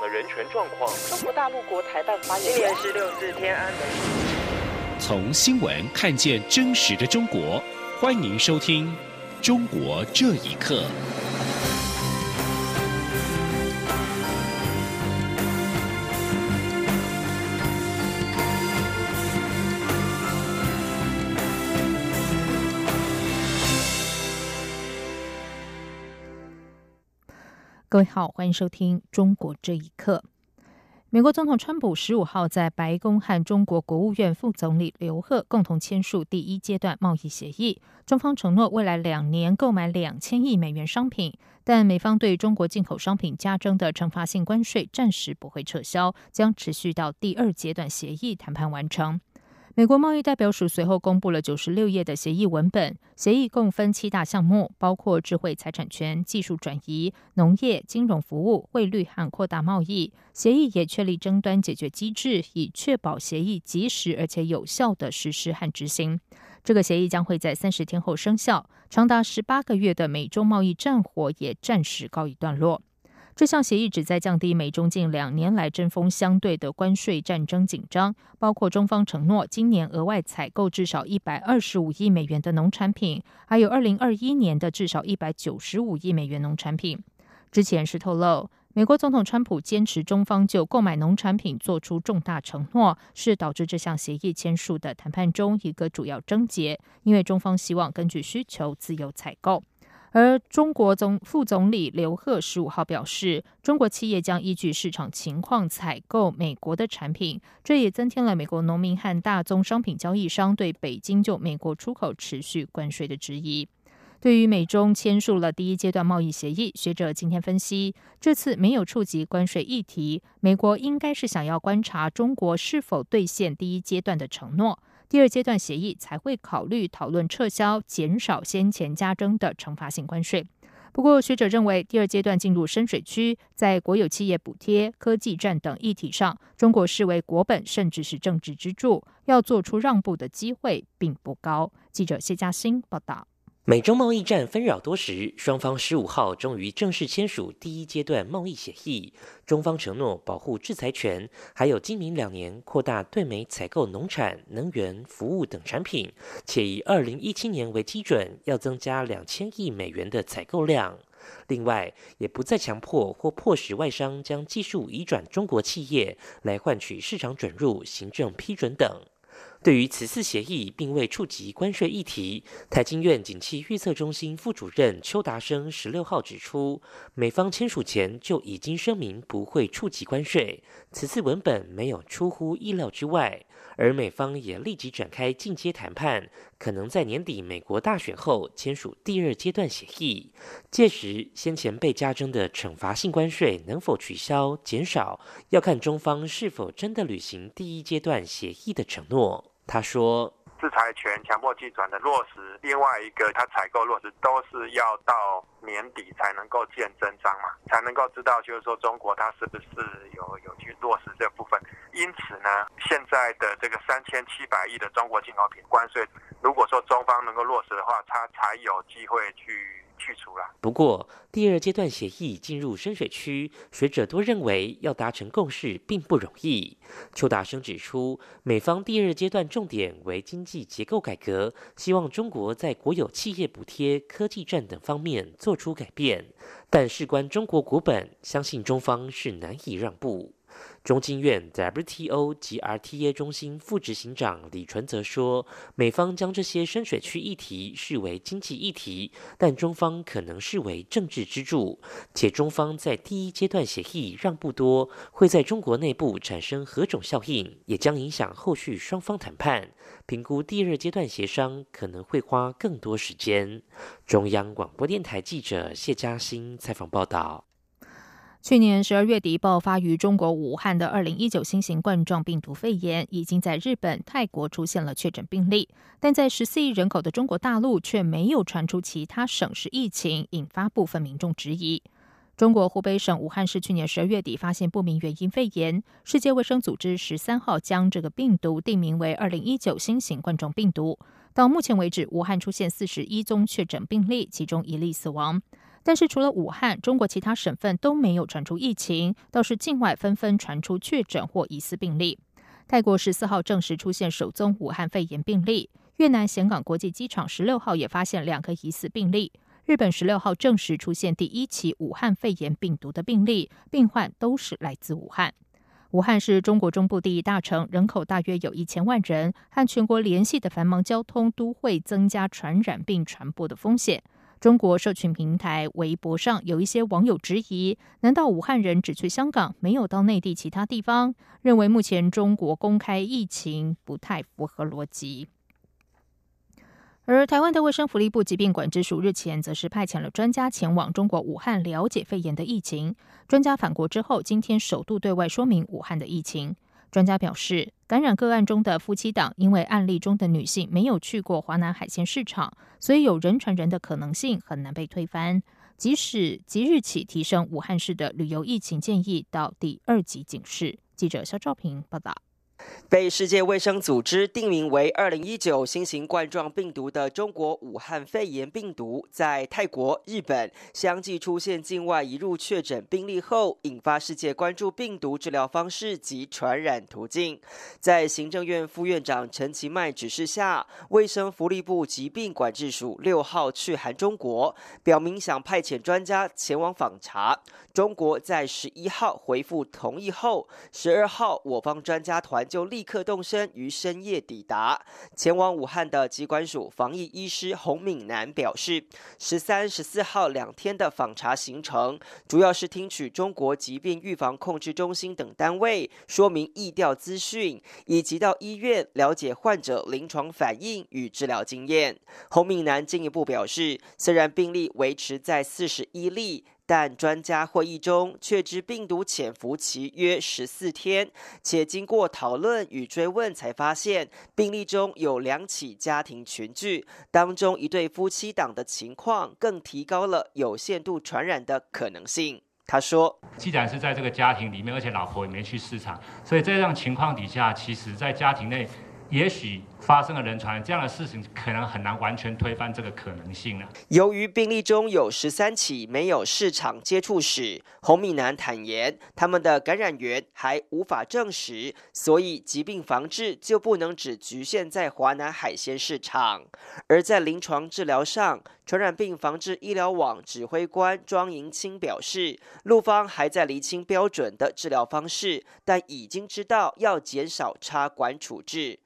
的人权状况。中国大陆国台办发言今年十六日天安门。从新闻看见真实的中国，欢迎收听《中国这一刻》。各位好，欢迎收听《中国这一刻》。美国总统川普十五号在白宫和中国国务院副总理刘鹤共同签署第一阶段贸易协议，中方承诺未来两年购买两千亿美元商品，但美方对中国进口商品加征的惩罚性关税暂时不会撤销，将持续到第二阶段协议谈判完成。美国贸易代表署随后公布了九十六页的协议文本，协议共分七大项目，包括智慧财产权、技术转移、农业、金融服务、汇率和扩大贸易。协议也确立争端解决机制，以确保协议及时而且有效的实施和执行。这个协议将会在三十天后生效，长达十八个月的美中贸易战火也暂时告一段落。这项协议旨在降低美中近两年来针锋相对的关税战争紧张，包括中方承诺今年额外采购至少一百二十五亿美元的农产品，还有二零二一年的至少一百九十五亿美元农产品。之前是透露，美国总统川普坚持中方就购买农产品做出重大承诺，是导致这项协议签署的谈判中一个主要症结，因为中方希望根据需求自由采购。而中国总副总理刘鹤十五号表示，中国企业将依据市场情况采购美国的产品，这也增添了美国农民和大宗商品交易商对北京就美国出口持续关税的质疑。对于美中签署了第一阶段贸易协议，学者今天分析，这次没有触及关税议题，美国应该是想要观察中国是否兑现第一阶段的承诺。第二阶段协议才会考虑讨论撤销、减少先前加征的惩罚性关税。不过，学者认为，第二阶段进入深水区，在国有企业补贴、科技战等议题上，中国视为国本甚至是政治支柱，要做出让步的机会并不高。记者谢嘉欣报道。美中贸易战纷扰多时，双方十五号终于正式签署第一阶段贸易协议。中方承诺保护制裁权，还有今明两年扩大对美采购农产、能源、服务等产品，且以二零一七年为基准，要增加两千亿美元的采购量。另外，也不再强迫或迫使外商将技术移转中国企业，来换取市场准入、行政批准等。对于此次协议并未触及关税议题，台经院景气预测中心副主任邱达生十六号指出，美方签署前就已经声明不会触及关税，此次文本没有出乎意料之外，而美方也立即展开进阶谈判，可能在年底美国大选后签署第二阶段协议，届时先前被加征的惩罚性关税能否取消减少，要看中方是否真的履行第一阶段协议的承诺。他说：“制裁权强迫计转的落实，另外一个他采购落实都是要到年底才能够见真章嘛，才能够知道就是说中国它是不是有有去落实这部分。因此呢，现在的这个三千七百亿的中国进口品关税，如果说中方能够落实的话，它才有机会去。”去除了。不过，第二阶段协议进入深水区，学者都认为要达成共识并不容易。邱达生指出，美方第二阶段重点为经济结构改革，希望中国在国有企业补贴、科技战等方面做出改变，但事关中国股本，相信中方是难以让步。中经院 WTO 及 RTA 中心副执行长李纯则说：“美方将这些深水区议题视为经济议题，但中方可能视为政治支柱。且中方在第一阶段协议让步多，会在中国内部产生何种效应，也将影响后续双方谈判。评估第二阶段协商可能会花更多时间。”中央广播电台记者谢嘉欣采访报道。去年十二月底爆发于中国武汉的二零一九新型冠状病毒肺炎，已经在日本、泰国出现了确诊病例，但在十四亿人口的中国大陆却没有传出其他省市疫情，引发部分民众质疑。中国湖北省武汉市去年十二月底发现不明原因肺炎，世界卫生组织十三号将这个病毒定名为二零一九新型冠状病毒。到目前为止，武汉出现四十一宗确诊病例，其中一例死亡。但是除了武汉，中国其他省份都没有传出疫情，倒是境外纷纷传出确诊或疑似病例。泰国十四号证实出现首宗武汉肺炎病例，越南岘港国际机场十六号也发现两个疑似病例，日本十六号证实出现第一起武汉肺炎病毒的病例，病患都是来自武汉。武汉是中国中部第一大城，人口大约有一千万人，和全国联系的繁忙交通都会增加传染病传播的风险。中国社群平台微博上有一些网友质疑：难道武汉人只去香港，没有到内地其他地方？认为目前中国公开疫情不太符合逻辑。而台湾的卫生福利部疾病管制署日前则是派遣了专家前往中国武汉了解肺炎的疫情。专家返国之后，今天首度对外说明武汉的疫情。专家表示，感染个案中的夫妻档，因为案例中的女性没有去过华南海鲜市场，所以有人传人的可能性很难被推翻。即使即日起提升武汉市的旅游疫情建议到第二级警示。记者肖兆平报道。被世界卫生组织定名为二零一九新型冠状病毒的中国武汉肺炎病毒，在泰国、日本相继出现境外移入确诊病例后，引发世界关注病毒治疗方式及传染途径。在行政院副院长陈其迈指示下，卫生福利部疾病管制署六号去函中国，表明想派遣专家前往访查。中国在十一号回复同意后，十二号我方专家团就立刻动身于深夜抵达。前往武汉的疾管署防疫医师洪敏南表示，十三、十四号两天的访查行程，主要是听取中国疾病预防控制中心等单位说明疫调资讯，以及到医院了解患者临床反应与治疗经验。洪敏南进一步表示，虽然病例维持在四十一例。但专家会议中确知病毒潜伏期约十四天，且经过讨论与追问才发现病例中有两起家庭群聚，当中一对夫妻档的情况更提高了有限度传染的可能性。他说：“既然是在这个家庭里面，而且老婆也没去市场，所以这样情况底下，其实在家庭内。”也许发生了人传这样的事情，可能很难完全推翻这个可能性了。由于病例中有十三起没有市场接触史，洪敏南坦言，他们的感染源还无法证实，所以疾病防治就不能只局限在华南海鲜市场。而在临床治疗上，传染病防治医疗网指挥官庄银清表示，陆方还在厘清标准的治疗方式，但已经知道要减少插管处置。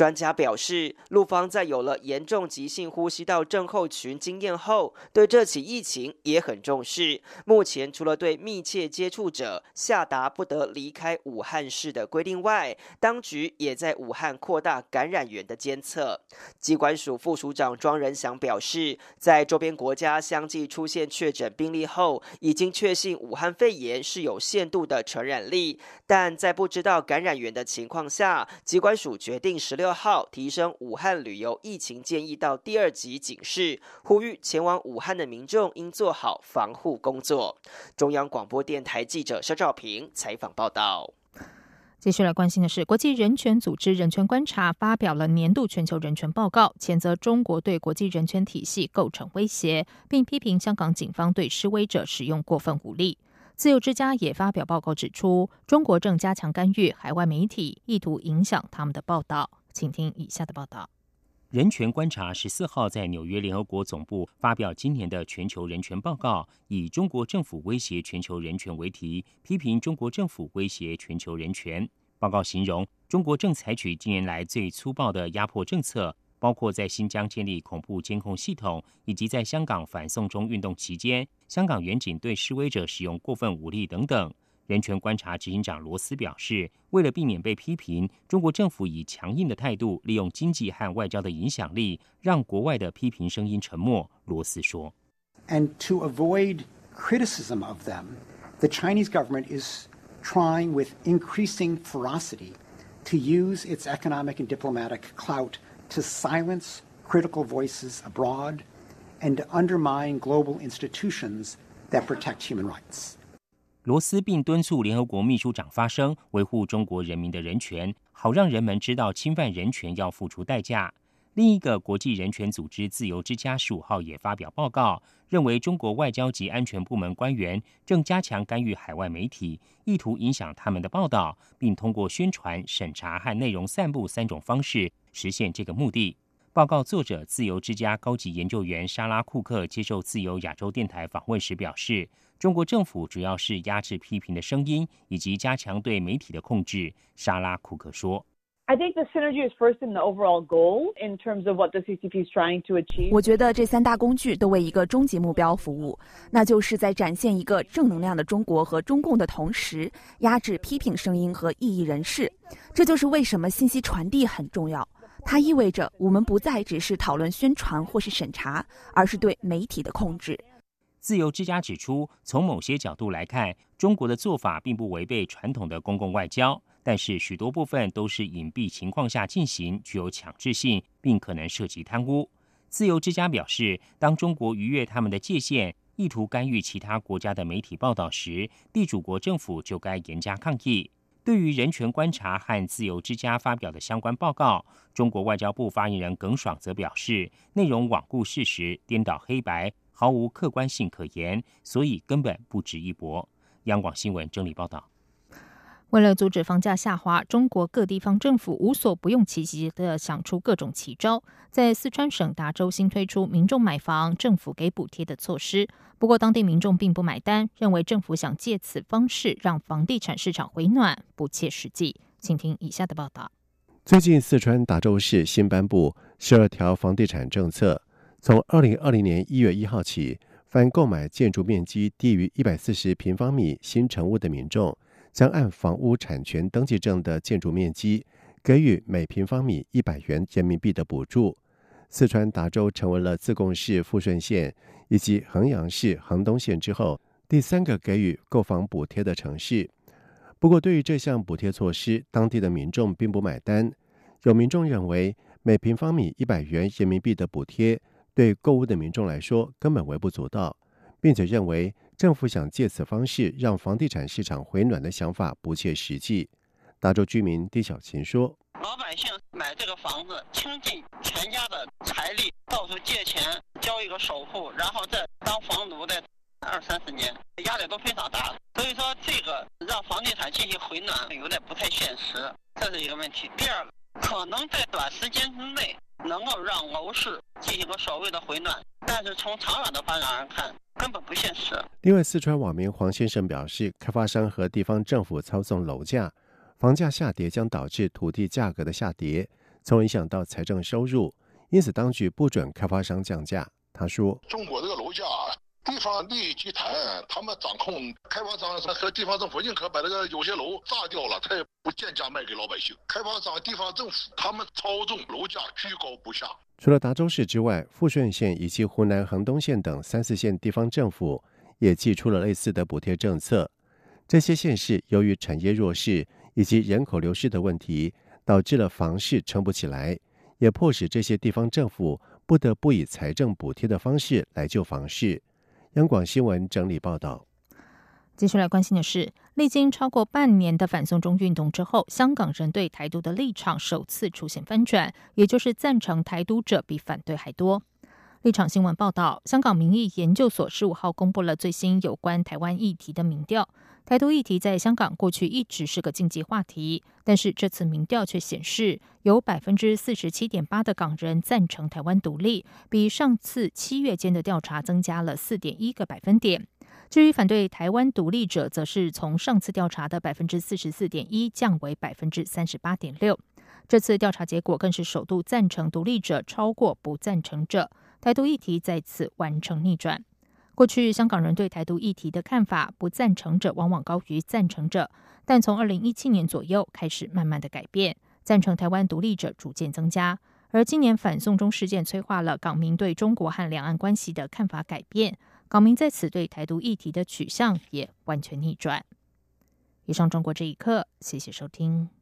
专家表示，陆方在有了严重急性呼吸道症候群经验后，对这起疫情也很重视。目前除了对密切接触者下达不得离开武汉市的规定外，当局也在武汉扩大感染源的监测。机关署副署长庄仁祥表示，在周边国家相继出现确诊病例后，已经确信武汉肺炎是有限度的传染力，但在不知道感染源的情况下，机关署决定十。六号提升武汉旅游疫情建议到第二级警示，呼吁前往武汉的民众应做好防护工作。中央广播电台记者肖兆平采访报道。继续来关心的是，国际人权组织人权观察发表了年度全球人权报告，谴责中国对国际人权体系构成威胁，并批评香港警方对示威者使用过分武力。自由之家也发表报告指出，中国正加强干预海外媒体，意图影响他们的报道。请听以下的报道。人权观察十四号在纽约联合国总部发表今年的全球人权报告，以“中国政府威胁全球人权”为题，批评中国政府威胁全球人权。报告形容，中国正采取近年来最粗暴的压迫政策，包括在新疆建立恐怖监控系统，以及在香港反送中运动期间，香港远警对示威者使用过分武力等等。人权观察执行长罗斯表示，为了避免被批评，中国政府以强硬的态度，利用经济和外交的影响力，让国外的批评声音沉默。罗斯说：“And to avoid criticism of them, the Chinese government is trying with increasing ferocity to use its economic and diplomatic clout to silence critical voices abroad and to undermine global institutions that protect human rights.” 罗斯并敦促联合国秘书长发声，维护中国人民的人权，好让人们知道侵犯人权要付出代价。另一个国际人权组织“自由之家”十五号也发表报告，认为中国外交及安全部门官员正加强干预海外媒体，意图影响他们的报道，并通过宣传、审查和内容散布三种方式实现这个目的。报告作者、自由之家高级研究员莎拉·库克接受自由亚洲电台访问时表示：“中国政府主要是压制批评的声音，以及加强对媒体的控制。”莎拉·库克说。I think the synergy is first in the overall goal in terms of what the CCP is trying to achieve. 我觉得这三大工具都为一个终极目标服务，那就是在展现一个正能量的中国和中共的同时，压制批评声音和异议人士。这就是为什么信息传递很重要。它意味着我们不再只是讨论宣传或是审查，而是对媒体的控制。自由之家指出，从某些角度来看，中国的做法并不违背传统的公共外交。但是许多部分都是隐蔽情况下进行，具有强制性，并可能涉及贪污。自由之家表示，当中国逾越他们的界限，意图干预其他国家的媒体报道时，地主国政府就该严加抗议。对于人权观察和自由之家发表的相关报告，中国外交部发言人耿爽则表示，内容罔顾事实、颠倒黑白，毫无客观性可言，所以根本不值一驳。央广新闻整理报道。为了阻止房价下滑，中国各地方政府无所不用其极的想出各种奇招。在四川省达州新推出民众买房政府给补贴的措施，不过当地民众并不买单，认为政府想借此方式让房地产市场回暖不切实际。请听以下的报道：最近，四川达州市新颁布十二条房地产政策，从二零二零年一月一号起，凡购买建筑面积低于一百四十平方米新成屋的民众。将按房屋产权登记证的建筑面积给予每平方米一百元人民币的补助。四川达州成为了自贡市富顺县以及衡阳市衡东县之后第三个给予购房补贴的城市。不过，对于这项补贴措施，当地的民众并不买单。有民众认为，每平方米一百元人民币的补贴对购物的民众来说根本微不足道，并且认为。政府想借此方式让房地产市场回暖的想法不切实际。达州居民丁小琴说：“老百姓买这个房子，倾尽全家的财力，到处借钱交一个首付，然后再当房奴的二三十年，压力都非常大。所以说，这个让房地产进行回暖有点不太现实，这是一个问题。第二个，可能在短时间之内能够让楼市进行个所谓的回暖，但是从长远的发展来看。”根本不现实。另外，四川网民黄先生表示，开发商和地方政府操纵楼价，房价下跌将导致土地价格的下跌，从而影响到财政收入。因此，当局不准开发商降价。他说：“中国这个楼价，地方利益集团他们掌控，开发商和地方政府宁可把这个有些楼炸掉了，他也不贱价卖给老百姓。开发商、地方政府他们操纵楼价，居高不下。”除了达州市之外，富顺县以及湖南衡东县等三四县地方政府也寄出了类似的补贴政策。这些县市由于产业弱势以及人口流失的问题，导致了房市撑不起来，也迫使这些地方政府不得不以财政补贴的方式来救房市。央广新闻整理报道。接下来关心的是，历经超过半年的反送中运动之后，香港人对台独的立场首次出现翻转，也就是赞成台独者比反对还多。立场新闻报道，香港民意研究所十五号公布了最新有关台湾议题的民调。台独议题在香港过去一直是个禁忌话题，但是这次民调却显示，有百分之四十七点八的港人赞成台湾独立，比上次七月间的调查增加了四点一个百分点。至于反对台湾独立者，则是从上次调查的百分之四十四点一降为百分之三十八点六。这次调查结果更是首度赞成独立者超过不赞成者，台独议题再次完成逆转。过去香港人对台独议题的看法，不赞成者往往高于赞成者，但从二零一七年左右开始慢慢的改变，赞成台湾独立者逐渐增加。而今年反送中事件催化了港民对中国和两岸关系的看法改变。港民在此对台独议题的取向也完全逆转。以上中国这一刻，谢谢收听。